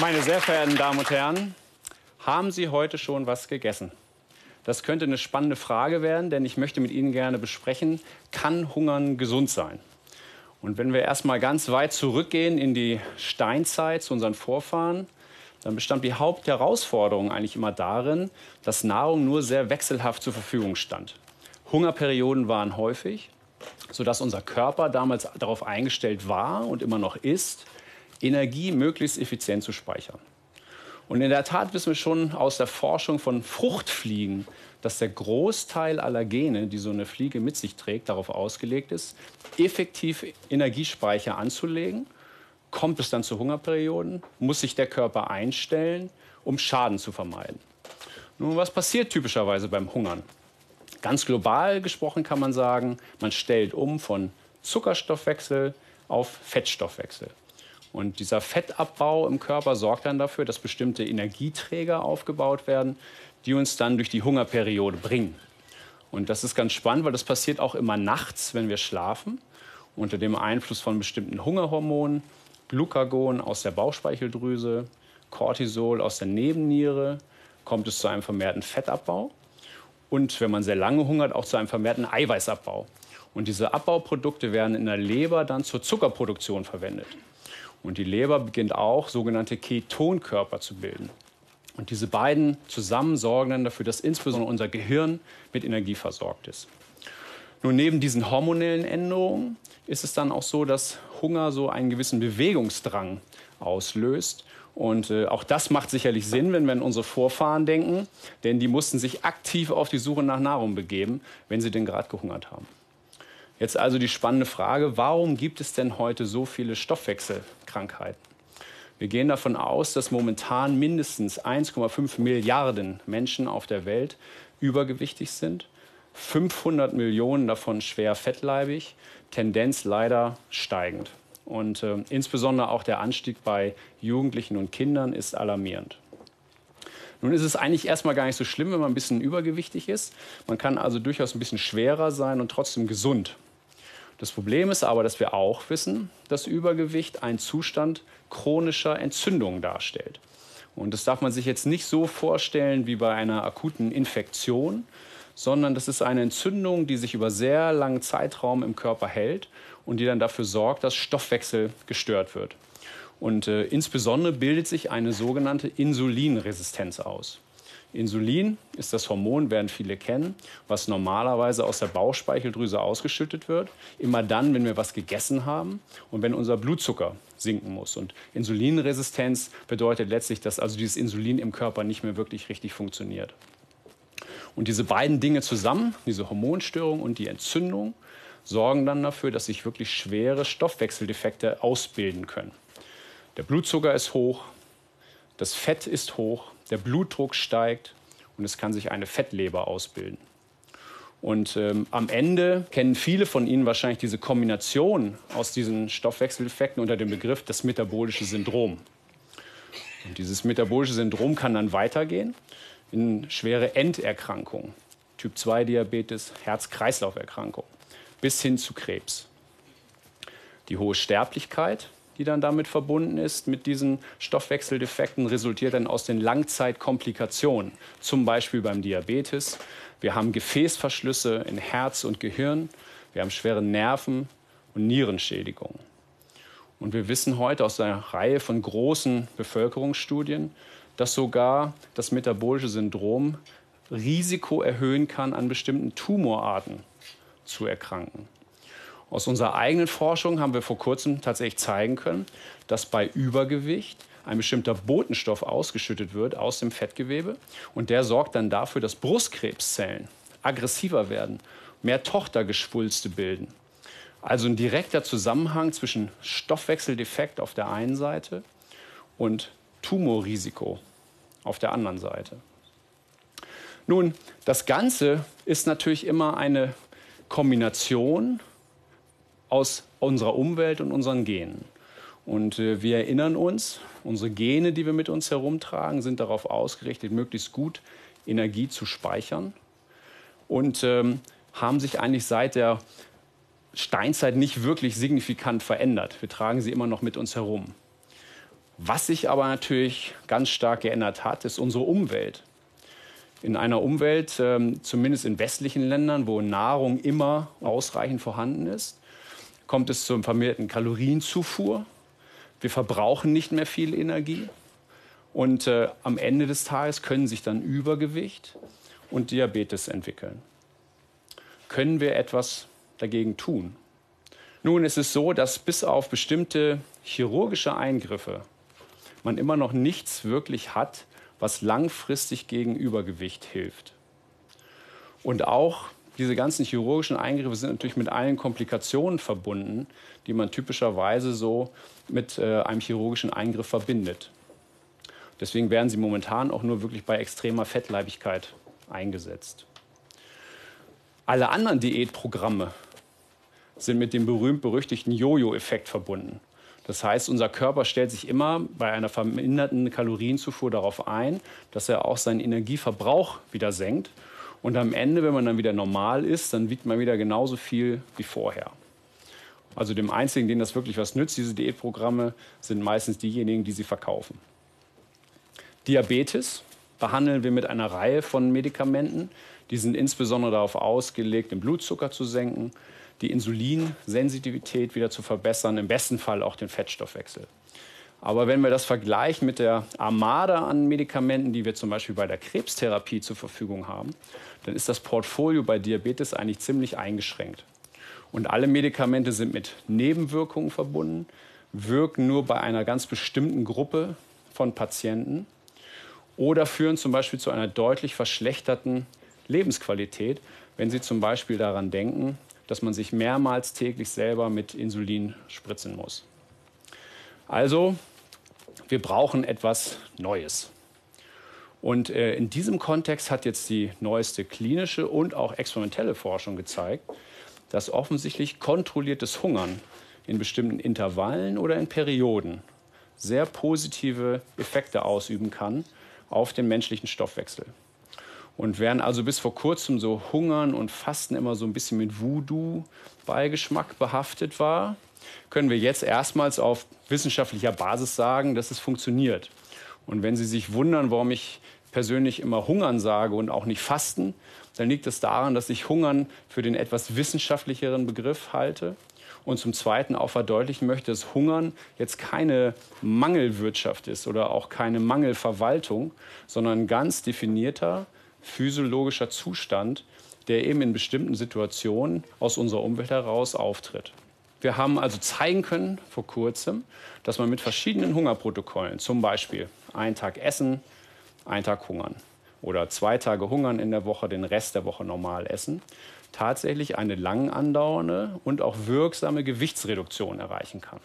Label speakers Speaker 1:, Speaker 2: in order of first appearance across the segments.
Speaker 1: Meine sehr verehrten Damen und Herren, haben Sie heute schon was gegessen? Das könnte eine spannende Frage werden, denn ich möchte mit Ihnen gerne besprechen, kann Hungern gesund sein? Und wenn wir erstmal ganz weit zurückgehen in die Steinzeit zu unseren Vorfahren, dann bestand die Hauptherausforderung eigentlich immer darin, dass Nahrung nur sehr wechselhaft zur Verfügung stand. Hungerperioden waren häufig, sodass unser Körper damals darauf eingestellt war und immer noch ist, Energie möglichst effizient zu speichern. Und in der Tat wissen wir schon aus der Forschung von Fruchtfliegen, dass der Großteil aller Gene, die so eine Fliege mit sich trägt, darauf ausgelegt ist, effektiv Energiespeicher anzulegen. Kommt es dann zu Hungerperioden, muss sich der Körper einstellen, um Schaden zu vermeiden. Nun, was passiert typischerweise beim Hungern? Ganz global gesprochen kann man sagen, man stellt um von Zuckerstoffwechsel auf Fettstoffwechsel. Und dieser Fettabbau im Körper sorgt dann dafür, dass bestimmte Energieträger aufgebaut werden, die uns dann durch die Hungerperiode bringen. Und das ist ganz spannend, weil das passiert auch immer nachts, wenn wir schlafen, unter dem Einfluss von bestimmten Hungerhormonen, Glucagon aus der Bauchspeicheldrüse, Cortisol aus der Nebenniere, kommt es zu einem vermehrten Fettabbau und wenn man sehr lange hungert, auch zu einem vermehrten Eiweißabbau. Und diese Abbauprodukte werden in der Leber dann zur Zuckerproduktion verwendet. Und die Leber beginnt auch sogenannte Ketonkörper zu bilden. Und diese beiden zusammen sorgen dann dafür, dass insbesondere unser Gehirn mit Energie versorgt ist. Nun, neben diesen hormonellen Änderungen ist es dann auch so, dass Hunger so einen gewissen Bewegungsdrang auslöst. Und äh, auch das macht sicherlich Sinn, wenn wir an unsere Vorfahren denken, denn die mussten sich aktiv auf die Suche nach Nahrung begeben, wenn sie denn gerade gehungert haben. Jetzt also die spannende Frage, warum gibt es denn heute so viele Stoffwechselkrankheiten? Wir gehen davon aus, dass momentan mindestens 1,5 Milliarden Menschen auf der Welt übergewichtig sind, 500 Millionen davon schwer fettleibig, Tendenz leider steigend. Und äh, insbesondere auch der Anstieg bei Jugendlichen und Kindern ist alarmierend. Nun ist es eigentlich erstmal gar nicht so schlimm, wenn man ein bisschen übergewichtig ist. Man kann also durchaus ein bisschen schwerer sein und trotzdem gesund. Das Problem ist aber, dass wir auch wissen, dass Übergewicht einen Zustand chronischer Entzündung darstellt. Und das darf man sich jetzt nicht so vorstellen wie bei einer akuten Infektion, sondern das ist eine Entzündung, die sich über sehr langen Zeitraum im Körper hält und die dann dafür sorgt, dass Stoffwechsel gestört wird. Und äh, insbesondere bildet sich eine sogenannte Insulinresistenz aus. Insulin ist das Hormon, werden viele kennen, was normalerweise aus der Bauchspeicheldrüse ausgeschüttet wird. Immer dann, wenn wir was gegessen haben und wenn unser Blutzucker sinken muss. Und Insulinresistenz bedeutet letztlich, dass also dieses Insulin im Körper nicht mehr wirklich richtig funktioniert. Und diese beiden Dinge zusammen, diese Hormonstörung und die Entzündung, sorgen dann dafür, dass sich wirklich schwere Stoffwechseldefekte ausbilden können. Der Blutzucker ist hoch, das Fett ist hoch, der Blutdruck steigt und es kann sich eine Fettleber ausbilden. Und ähm, am Ende kennen viele von Ihnen wahrscheinlich diese Kombination aus diesen Stoffwechseleffekten unter dem Begriff das metabolische Syndrom. Und dieses metabolische Syndrom kann dann weitergehen in schwere Enderkrankungen, Typ-2-Diabetes, Herz-Kreislauf-Erkrankung bis hin zu Krebs. Die hohe Sterblichkeit die dann damit verbunden ist, mit diesen Stoffwechseldefekten, resultiert dann aus den Langzeitkomplikationen, zum Beispiel beim Diabetes. Wir haben Gefäßverschlüsse in Herz und Gehirn, wir haben schwere Nerven- und Nierenschädigungen. Und wir wissen heute aus einer Reihe von großen Bevölkerungsstudien, dass sogar das metabolische Syndrom Risiko erhöhen kann, an bestimmten Tumorarten zu erkranken. Aus unserer eigenen Forschung haben wir vor kurzem tatsächlich zeigen können, dass bei Übergewicht ein bestimmter Botenstoff ausgeschüttet wird aus dem Fettgewebe und der sorgt dann dafür, dass Brustkrebszellen aggressiver werden, mehr Tochtergeschwulste bilden. Also ein direkter Zusammenhang zwischen Stoffwechseldefekt auf der einen Seite und Tumorrisiko auf der anderen Seite. Nun, das Ganze ist natürlich immer eine Kombination aus unserer Umwelt und unseren Genen. Und äh, wir erinnern uns, unsere Gene, die wir mit uns herumtragen, sind darauf ausgerichtet, möglichst gut Energie zu speichern und ähm, haben sich eigentlich seit der Steinzeit nicht wirklich signifikant verändert. Wir tragen sie immer noch mit uns herum. Was sich aber natürlich ganz stark geändert hat, ist unsere Umwelt. In einer Umwelt, ähm, zumindest in westlichen Ländern, wo Nahrung immer ausreichend vorhanden ist, kommt es zur vermehrten Kalorienzufuhr. Wir verbrauchen nicht mehr viel Energie. Und äh, am Ende des Tages können sich dann Übergewicht und Diabetes entwickeln. Können wir etwas dagegen tun? Nun ist es so, dass bis auf bestimmte chirurgische Eingriffe man immer noch nichts wirklich hat, was langfristig gegen Übergewicht hilft. Und auch diese ganzen chirurgischen Eingriffe sind natürlich mit allen Komplikationen verbunden, die man typischerweise so mit äh, einem chirurgischen Eingriff verbindet. Deswegen werden sie momentan auch nur wirklich bei extremer Fettleibigkeit eingesetzt. Alle anderen Diätprogramme sind mit dem berühmt-berüchtigten Jojo-Effekt verbunden. Das heißt, unser Körper stellt sich immer bei einer verminderten Kalorienzufuhr darauf ein, dass er auch seinen Energieverbrauch wieder senkt. Und am Ende, wenn man dann wieder normal ist, dann wiegt man wieder genauso viel wie vorher. Also dem Einzigen, denen das wirklich was nützt, diese Diätprogramme, sind meistens diejenigen, die sie verkaufen. Diabetes behandeln wir mit einer Reihe von Medikamenten. Die sind insbesondere darauf ausgelegt, den Blutzucker zu senken, die Insulinsensitivität wieder zu verbessern, im besten Fall auch den Fettstoffwechsel. Aber wenn wir das vergleichen mit der Armada an Medikamenten, die wir zum Beispiel bei der Krebstherapie zur Verfügung haben, dann ist das Portfolio bei Diabetes eigentlich ziemlich eingeschränkt. Und alle Medikamente sind mit Nebenwirkungen verbunden, wirken nur bei einer ganz bestimmten Gruppe von Patienten oder führen zum Beispiel zu einer deutlich verschlechterten Lebensqualität, wenn Sie zum Beispiel daran denken, dass man sich mehrmals täglich selber mit Insulin spritzen muss. Also, wir brauchen etwas Neues. Und äh, in diesem Kontext hat jetzt die neueste klinische und auch experimentelle Forschung gezeigt, dass offensichtlich kontrolliertes Hungern in bestimmten Intervallen oder in Perioden sehr positive Effekte ausüben kann auf den menschlichen Stoffwechsel. Und während also bis vor kurzem so Hungern und Fasten immer so ein bisschen mit Voodoo-Beigeschmack behaftet war, können wir jetzt erstmals auf wissenschaftlicher Basis sagen, dass es funktioniert. Und wenn Sie sich wundern, warum ich persönlich immer Hungern sage und auch nicht Fasten, dann liegt es daran, dass ich Hungern für den etwas wissenschaftlicheren Begriff halte und zum Zweiten auch verdeutlichen möchte, dass Hungern jetzt keine Mangelwirtschaft ist oder auch keine Mangelverwaltung, sondern ein ganz definierter physiologischer Zustand, der eben in bestimmten Situationen aus unserer Umwelt heraus auftritt. Wir haben also zeigen können vor kurzem, dass man mit verschiedenen Hungerprotokollen, zum Beispiel einen Tag essen, einen Tag hungern oder zwei Tage hungern in der Woche, den Rest der Woche normal essen, tatsächlich eine lang andauernde und auch wirksame Gewichtsreduktion erreichen kann.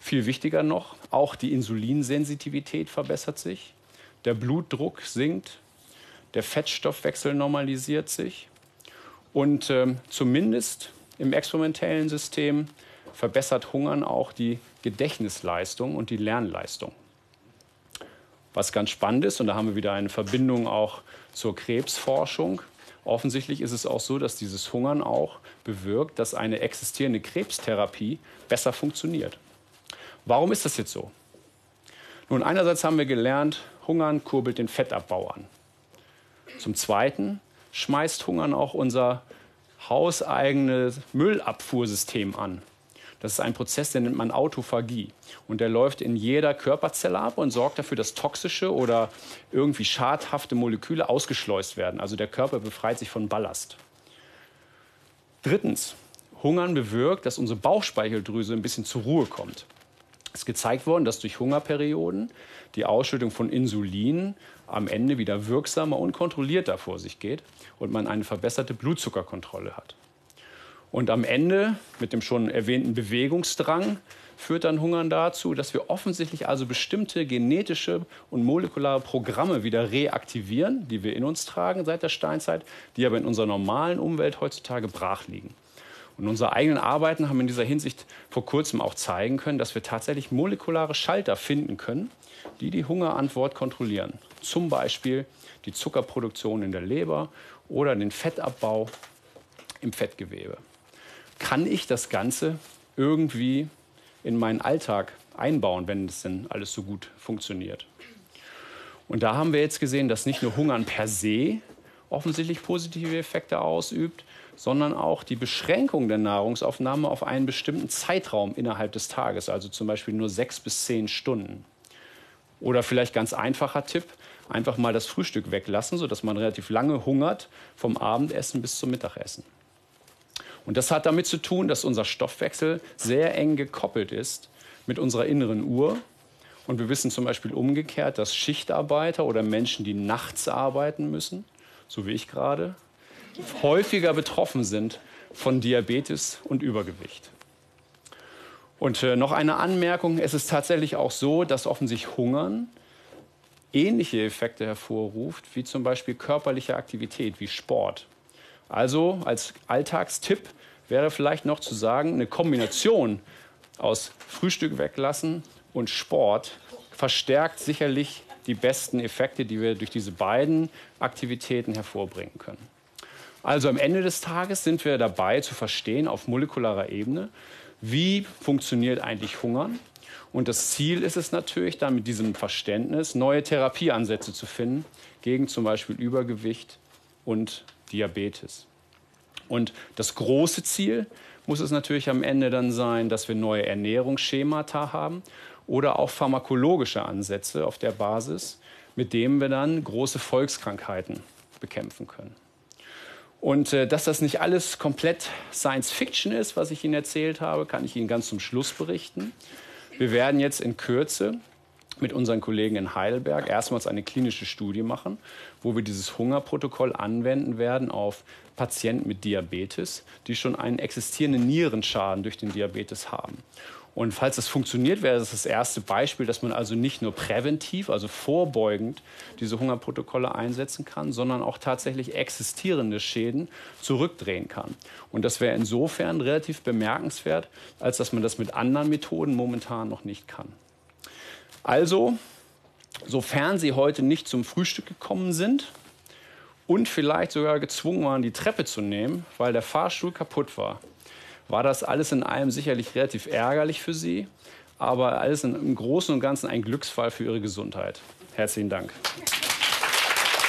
Speaker 1: Viel wichtiger noch, auch die Insulinsensitivität verbessert sich, der Blutdruck sinkt, der Fettstoffwechsel normalisiert sich und äh, zumindest im experimentellen System verbessert Hungern auch die Gedächtnisleistung und die Lernleistung. Was ganz spannend ist, und da haben wir wieder eine Verbindung auch zur Krebsforschung, offensichtlich ist es auch so, dass dieses Hungern auch bewirkt, dass eine existierende Krebstherapie besser funktioniert. Warum ist das jetzt so? Nun, einerseits haben wir gelernt, Hungern kurbelt den Fettabbau an. Zum Zweiten schmeißt Hungern auch unser hauseigenes Müllabfuhrsystem an. Das ist ein Prozess, den nennt man Autophagie. Und der läuft in jeder Körperzelle ab und sorgt dafür, dass toxische oder irgendwie schadhafte Moleküle ausgeschleust werden. Also der Körper befreit sich von Ballast. Drittens, Hungern bewirkt, dass unsere Bauchspeicheldrüse ein bisschen zur Ruhe kommt. Es ist gezeigt worden, dass durch Hungerperioden die Ausschüttung von Insulin am Ende wieder wirksamer und kontrollierter vor sich geht und man eine verbesserte Blutzuckerkontrolle hat. Und am Ende mit dem schon erwähnten Bewegungsdrang führt dann Hungern dazu, dass wir offensichtlich also bestimmte genetische und molekulare Programme wieder reaktivieren, die wir in uns tragen seit der Steinzeit, die aber in unserer normalen Umwelt heutzutage brach liegen. Und unsere eigenen Arbeiten haben in dieser Hinsicht vor kurzem auch zeigen können, dass wir tatsächlich molekulare Schalter finden können, die die Hungerantwort kontrollieren. Zum Beispiel die Zuckerproduktion in der Leber oder den Fettabbau im Fettgewebe. Kann ich das Ganze irgendwie in meinen Alltag einbauen, wenn es denn alles so gut funktioniert. Und da haben wir jetzt gesehen, dass nicht nur Hungern per se offensichtlich positive Effekte ausübt, sondern auch die Beschränkung der Nahrungsaufnahme auf einen bestimmten Zeitraum innerhalb des Tages, also zum Beispiel nur sechs bis zehn Stunden. Oder vielleicht ganz einfacher Tipp, einfach mal das Frühstück weglassen, sodass man relativ lange hungert vom Abendessen bis zum Mittagessen. Und das hat damit zu tun, dass unser Stoffwechsel sehr eng gekoppelt ist mit unserer inneren Uhr. Und wir wissen zum Beispiel umgekehrt, dass Schichtarbeiter oder Menschen, die nachts arbeiten müssen, so wie ich gerade, häufiger betroffen sind von Diabetes und Übergewicht. Und äh, noch eine Anmerkung, es ist tatsächlich auch so, dass offensichtlich Hungern ähnliche Effekte hervorruft, wie zum Beispiel körperliche Aktivität, wie Sport. Also als Alltagstipp wäre vielleicht noch zu sagen, eine Kombination aus Frühstück weglassen und Sport verstärkt sicherlich die besten Effekte, die wir durch diese beiden Aktivitäten hervorbringen können. Also am Ende des Tages sind wir dabei zu verstehen auf molekularer Ebene, wie funktioniert eigentlich Hungern. Und das Ziel ist es natürlich dann mit diesem Verständnis neue Therapieansätze zu finden gegen zum Beispiel Übergewicht und Diabetes. Und das große Ziel muss es natürlich am Ende dann sein, dass wir neue Ernährungsschemata haben oder auch pharmakologische Ansätze auf der Basis, mit denen wir dann große Volkskrankheiten bekämpfen können. Und äh, dass das nicht alles komplett Science Fiction ist, was ich Ihnen erzählt habe, kann ich Ihnen ganz zum Schluss berichten. Wir werden jetzt in Kürze mit unseren Kollegen in Heidelberg erstmals eine klinische Studie machen, wo wir dieses Hungerprotokoll anwenden werden auf Patienten mit Diabetes, die schon einen existierenden Nierenschaden durch den Diabetes haben. Und falls das funktioniert, wäre das das erste Beispiel, dass man also nicht nur präventiv, also vorbeugend diese Hungerprotokolle einsetzen kann, sondern auch tatsächlich existierende Schäden zurückdrehen kann. Und das wäre insofern relativ bemerkenswert, als dass man das mit anderen Methoden momentan noch nicht kann. Also, sofern Sie heute nicht zum Frühstück gekommen sind und vielleicht sogar gezwungen waren, die Treppe zu nehmen, weil der Fahrstuhl kaputt war, war das alles in allem sicherlich relativ ärgerlich für Sie, aber alles im Großen und Ganzen ein Glücksfall für Ihre Gesundheit. Herzlichen Dank.